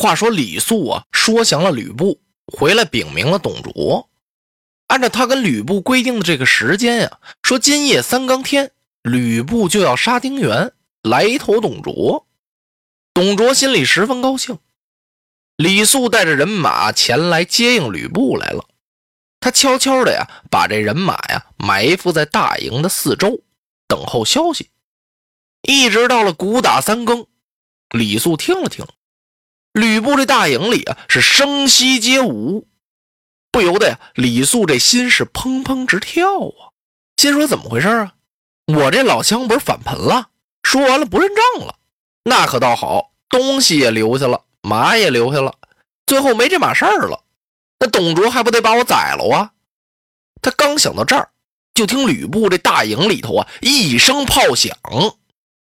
话说李肃啊，说降了吕布，回来禀明了董卓。按照他跟吕布规定的这个时间呀，说今夜三更天，吕布就要杀丁原，来投董卓。董卓心里十分高兴。李肃带着人马前来接应吕布来了。他悄悄的呀，把这人马呀埋伏在大营的四周，等候消息。一直到了鼓打三更，李肃听了听。吕布这大营里啊，是声息皆无，不由得呀，李肃这心是砰砰直跳啊！心说怎么回事啊？我这老乡不是反盆了？说完了不认账了？那可倒好，东西也留下了，马也留下了，最后没这码事儿了。那董卓还不得把我宰了啊？他刚想到这儿，就听吕布这大营里头啊一声炮响，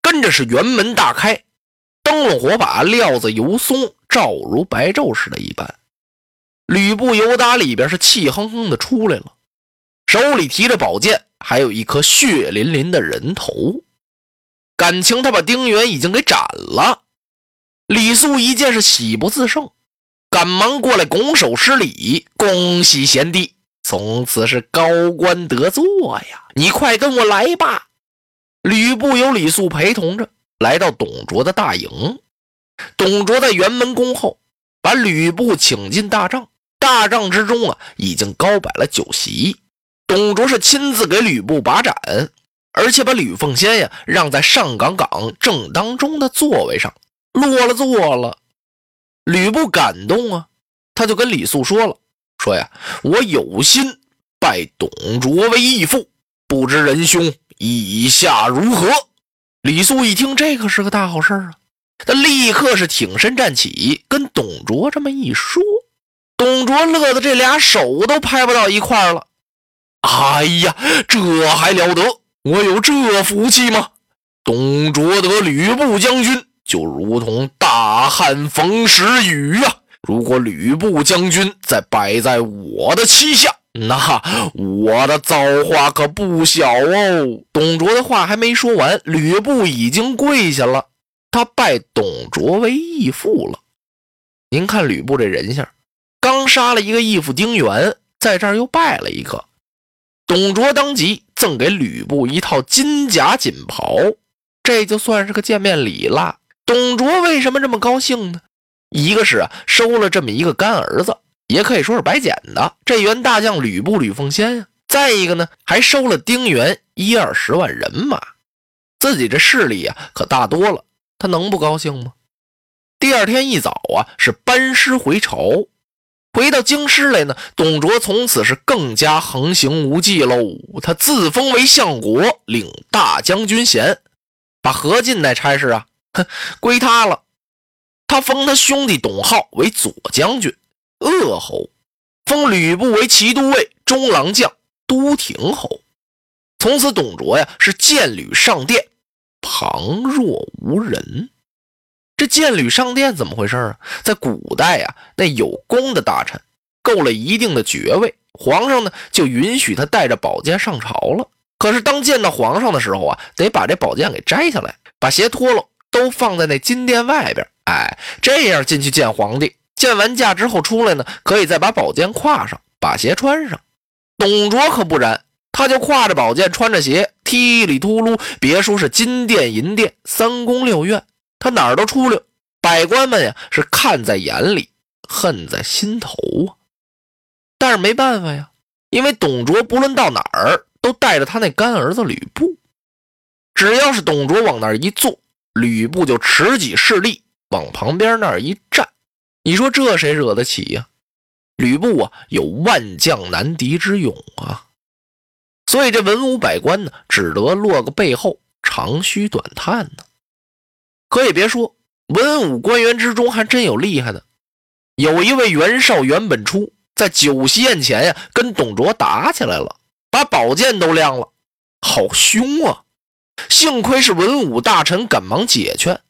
跟着是辕门大开。灯笼火把，料子油松，照如白昼似的。一般，吕布由打里边是气哼哼的出来了，手里提着宝剑，还有一颗血淋淋的人头。感情他把丁原已经给斩了。李肃一见是喜不自胜，赶忙过来拱手施礼：“恭喜贤弟，从此是高官得坐呀！你快跟我来吧。”吕布有李肃陪同着。来到董卓的大营，董卓在辕门恭候，把吕布请进大帐。大帐之中啊，已经高摆了酒席。董卓是亲自给吕布把盏，而且把吕奉先呀让在上岗岗正当中的座位上落了座了。吕布感动啊，他就跟李肃说了：“说呀，我有心拜董卓为义父，不知仁兄意下如何？”李肃一听，这可是个大好事啊！他立刻是挺身站起，跟董卓这么一说，董卓乐得这俩手都拍不到一块儿了。哎呀，这还了得！我有这福气吗？董卓得吕布将军，就如同大旱逢时雨啊！如果吕布将军再摆在我的旗下，那我的造化可不小哦！董卓的话还没说完，吕布已经跪下了，他拜董卓为义父了。您看吕布这人相，刚杀了一个义父丁原，在这儿又拜了一个。董卓当即赠给吕布一套金甲锦袍，这就算是个见面礼了。董卓为什么这么高兴呢？一个是，收了这么一个干儿子。也可以说是白捡的，这员大将吕布、吕奉先呀。再一个呢，还收了丁原一二十万人马，自己这势力呀可大多了，他能不高兴吗？第二天一早啊，是班师回朝，回到京师来呢。董卓从此是更加横行无忌喽，他自封为相国，领大将军衔，把何进那差事啊，哼，归他了。他封他兄弟董浩为左将军。鄂侯封吕布为骑都尉、中郎将、都亭侯。从此，董卓呀是见吕上殿，旁若无人。这见吕上殿怎么回事啊？在古代呀，那有功的大臣够了一定的爵位，皇上呢就允许他带着宝剑上朝了。可是当见到皇上的时候啊，得把这宝剑给摘下来，把鞋脱了，都放在那金殿外边。哎，这样进去见皇帝。见完驾之后出来呢，可以再把宝剑挎上，把鞋穿上。董卓可不然，他就挎着宝剑，穿着鞋，踢里秃噜。别说是金殿银殿、三宫六院，他哪儿都出溜。百官们呀，是看在眼里，恨在心头啊。但是没办法呀，因为董卓不论到哪儿都带着他那干儿子吕布。只要是董卓往那儿一坐，吕布就持戟势力往旁边那儿一站。你说这谁惹得起呀？吕布啊有万将难敌之勇啊，所以这文武百官呢，只得落个背后长吁短叹呢。可也别说，文武官员之中还真有厉害的，有一位袁绍袁本初在酒席宴前呀，跟董卓打起来了，把宝剑都亮了，好凶啊！幸亏是文武大臣赶忙解劝，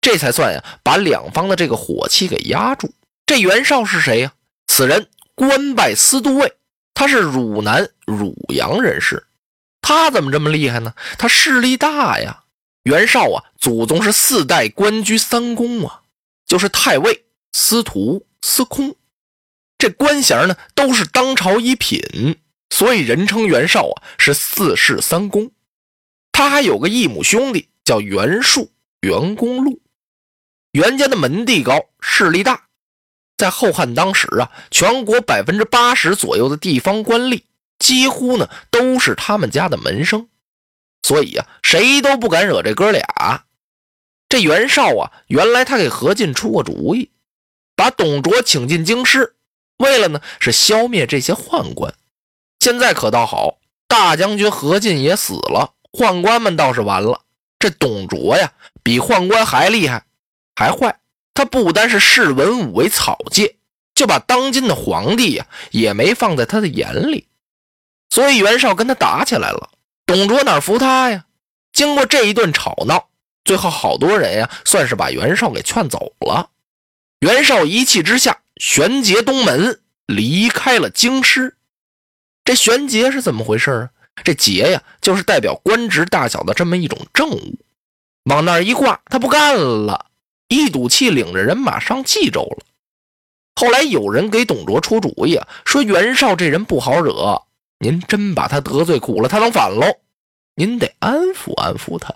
这才算呀，把两方的这个火气给压住。这袁绍是谁呀？此人官拜司都尉，他是汝南汝阳人士。他怎么这么厉害呢？他势力大呀。袁绍啊，祖宗是四代官居三公啊，就是太尉、司徒、司空，这官衔呢都是当朝一品，所以人称袁绍啊是四世三公。他还有个异母兄弟叫袁术、袁公路。袁家的门第高，势力大，在后汉当时啊，全国百分之八十左右的地方官吏几乎呢都是他们家的门生。所以啊，谁都不敢惹这哥俩。这袁绍啊，原来他给何进出过主意，把董卓请进京师，为了呢是消灭这些宦官。现在可倒好，大将军何进也死了，宦官们倒是完了。这董卓呀，比宦官还厉害，还坏。他不单是视文武为草芥，就把当今的皇帝呀也没放在他的眼里。所以袁绍跟他打起来了。董卓哪服他呀？经过这一顿吵闹，最后好多人呀，算是把袁绍给劝走了。袁绍一气之下，旋节东门，离开了京师。这旋节是怎么回事啊？这节呀，就是代表官职大小的这么一种政务。往那儿一挂，他不干了，一赌气，领着人马上冀州了。后来有人给董卓出主意啊，说袁绍这人不好惹。您真把他得罪苦了，他能反喽？您得安抚安抚他。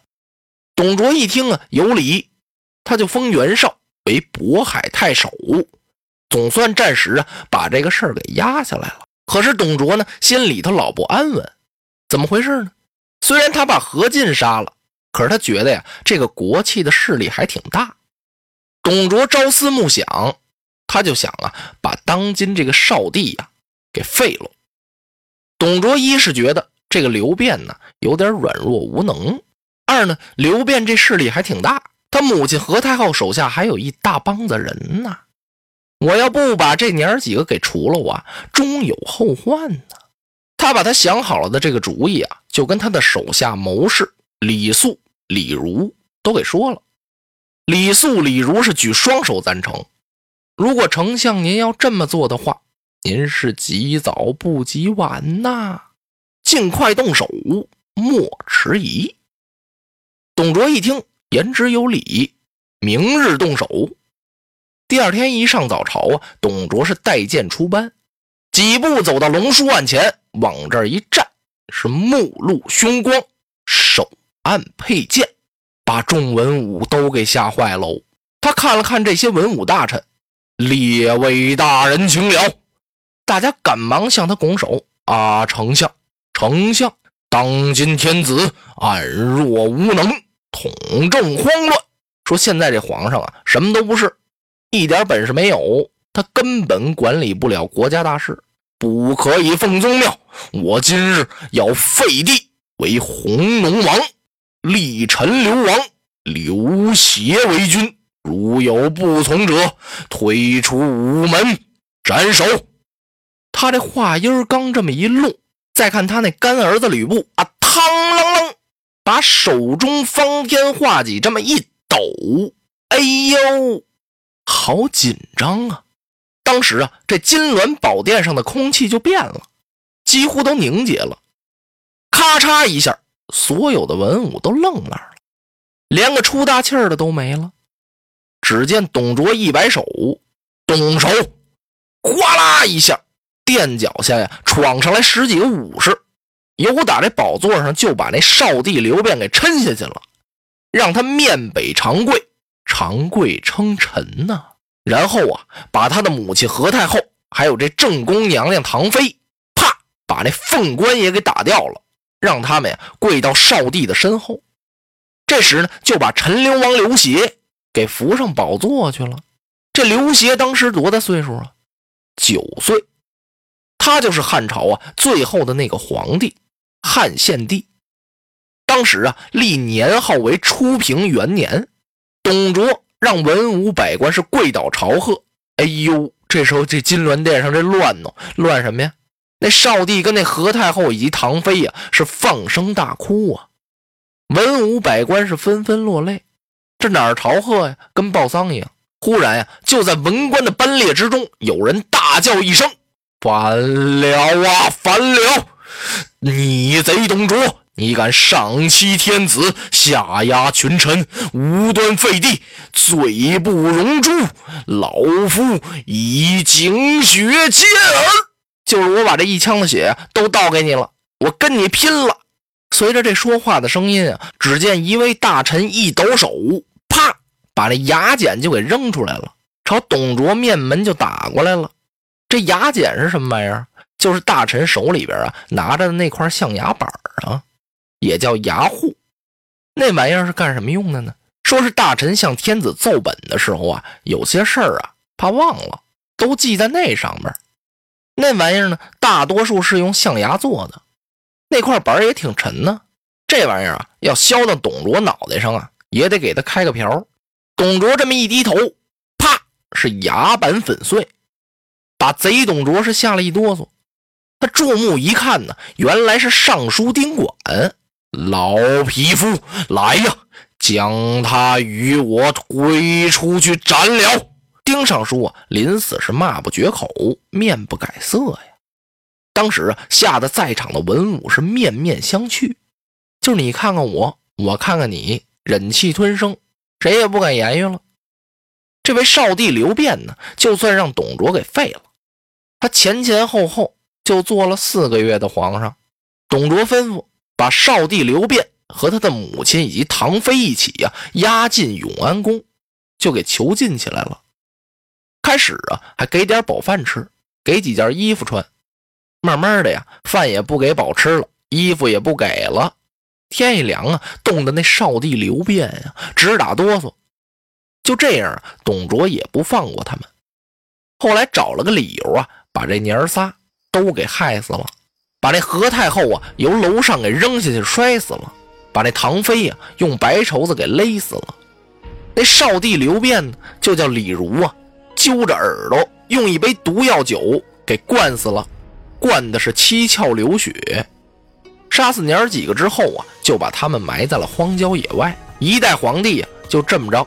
董卓一听啊，有理，他就封袁绍为渤海太守，总算暂时啊把这个事儿给压下来了。可是董卓呢，心里头老不安稳，怎么回事呢？虽然他把何进杀了，可是他觉得呀，这个国戚的势力还挺大。董卓朝思暮想，他就想啊，把当今这个少帝呀给废了。董卓一是觉得这个刘辩呢有点软弱无能，二呢刘辩这势力还挺大，他母亲何太后手下还有一大帮子人呢。我要不把这娘儿几个给除了，我终有后患呢。他把他想好了的这个主意啊，就跟他的手下谋士李肃、李儒都给说了。李肃、李儒是举双手赞成。如果丞相您要这么做的话。您是及早不及晚呐，尽快动手，莫迟疑。董卓一听，言之有理，明日动手。第二天一上早朝啊，董卓是带剑出班，几步走到龙书案前，往这儿一站，是目露凶光，手按佩剑，把众文武都给吓坏喽。他看了看这些文武大臣，列位大人，请了。大家赶忙向他拱手啊！丞相，丞相，当今天子暗弱无能，统政慌乱。说现在这皇上啊，什么都不是，一点本事没有，他根本管理不了国家大事，不可以奉宗庙。我今日要废帝为弘农王，立陈留王，刘协为君。如有不从者，推出午门斩首。他这话音刚这么一落，再看他那干儿子吕布啊，嘡啷啷，把手中方天画戟这么一抖，哎呦，好紧张啊！当时啊，这金銮宝殿上的空气就变了，几乎都凝结了。咔嚓一下，所有的文武都愣那儿了，连个出大气儿的都没了。只见董卓一摆手，动手，哗啦一下。垫脚下呀，闯上来十几个武士，由打这宝座上就把那少帝刘辩给抻下去了，让他面北长跪，长跪称臣呐。然后啊，把他的母亲何太后，还有这正宫娘娘唐妃，啪，把那凤冠也给打掉了，让他们呀跪到少帝的身后。这时呢，就把陈留王刘协给扶上宝座去了。这刘协当时多大岁数啊？九岁。他就是汉朝啊最后的那个皇帝，汉献帝。当时啊立年号为初平元年，董卓让文武百官是跪倒朝贺。哎呦，这时候这金銮殿上这乱呢，乱什么呀？那少帝跟那何太后以及唐妃呀是放声大哭啊，文武百官是纷纷落泪。这哪儿朝贺呀？跟报丧一样。忽然呀，就在文官的班列之中，有人大叫一声。反了啊！反了！逆贼董卓，你敢上欺天子，下压群臣，无端废帝，罪不容诛！老夫以警血见耳！就是我把这一腔的血都倒给你了，我跟你拼了！随着这说话的声音啊，只见一位大臣一抖手，啪，把那牙剪就给扔出来了，朝董卓面门就打过来了。这牙剪是什么玩意儿？就是大臣手里边啊拿着的那块象牙板啊，也叫牙护。那玩意儿是干什么用的呢？说是大臣向天子奏本的时候啊，有些事儿啊怕忘了，都记在那上面。那玩意儿呢，大多数是用象牙做的，那块板也挺沉呢。这玩意儿啊，要削到董卓脑袋上啊，也得给他开个瓢。董卓这么一低头，啪，是牙板粉碎。把贼董卓是吓了一哆嗦，他注目一看呢，原来是尚书丁管老匹夫来呀，将他与我推出去斩了。丁尚书啊，临死是骂不绝口，面不改色呀。当时，吓得在场的文武是面面相觑，就是你看看我，我看看你，忍气吞声，谁也不敢言语了。这位少帝刘辩呢，就算让董卓给废了。他前前后后就做了四个月的皇上，董卓吩咐把少帝刘辩和他的母亲以及唐妃一起呀押进永安宫，就给囚禁起来了。开始啊还给点饱饭吃，给几件衣服穿，慢慢的呀饭也不给饱吃了，衣服也不给了。天一凉啊，冻得那少帝刘辩呀直打哆嗦。就这样，董卓也不放过他们。后来找了个理由啊。把这娘仨都给害死了，把那何太后啊由楼上给扔下去摔死了，把那唐妃呀用白绸子给勒死了。那少帝刘辩呢，就叫李儒啊，揪着耳朵用一杯毒药酒给灌死了，灌的是七窍流血。杀死娘儿几个之后啊，就把他们埋在了荒郊野外。一代皇帝呀就这么着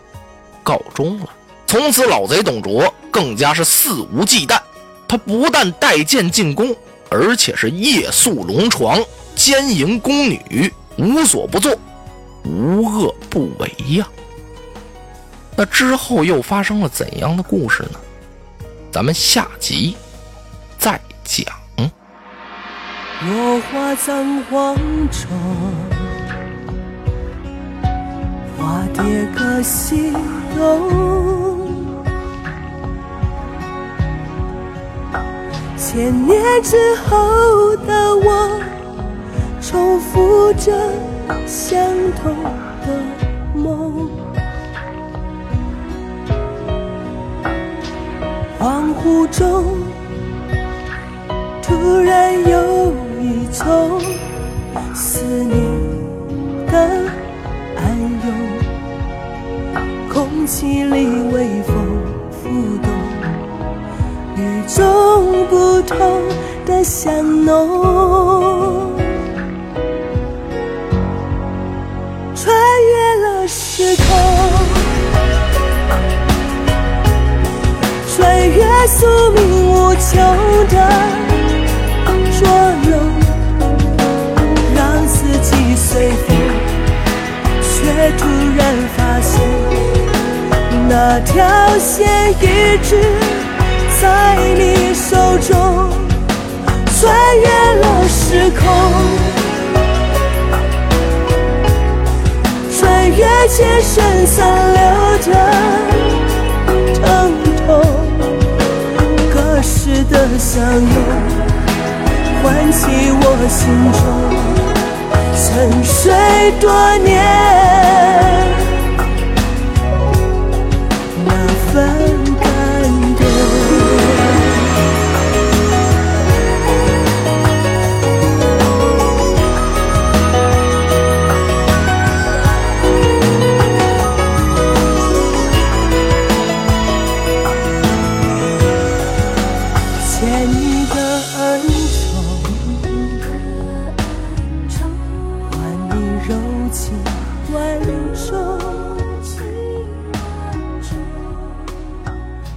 告终了。从此老贼董卓更加是肆无忌惮。他不但带剑进宫，而且是夜宿龙床，奸淫宫女，无所不作，无恶不为呀。那之后又发生了怎样的故事呢？咱们下集再讲。落花葬黄冢，花蝶各西东。千年之后的我，重复着相同的恍惚中，突然有一种思念的暗涌，空气里微风浮动。与众不同的香浓，条线一直。在你手中，穿越了时空，穿越千山散流的疼痛，隔世的相拥，唤起我心中沉睡多年情万种，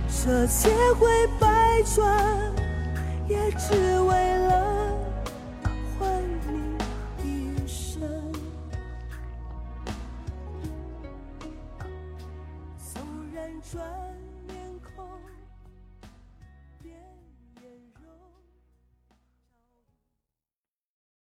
这千回百转，也只为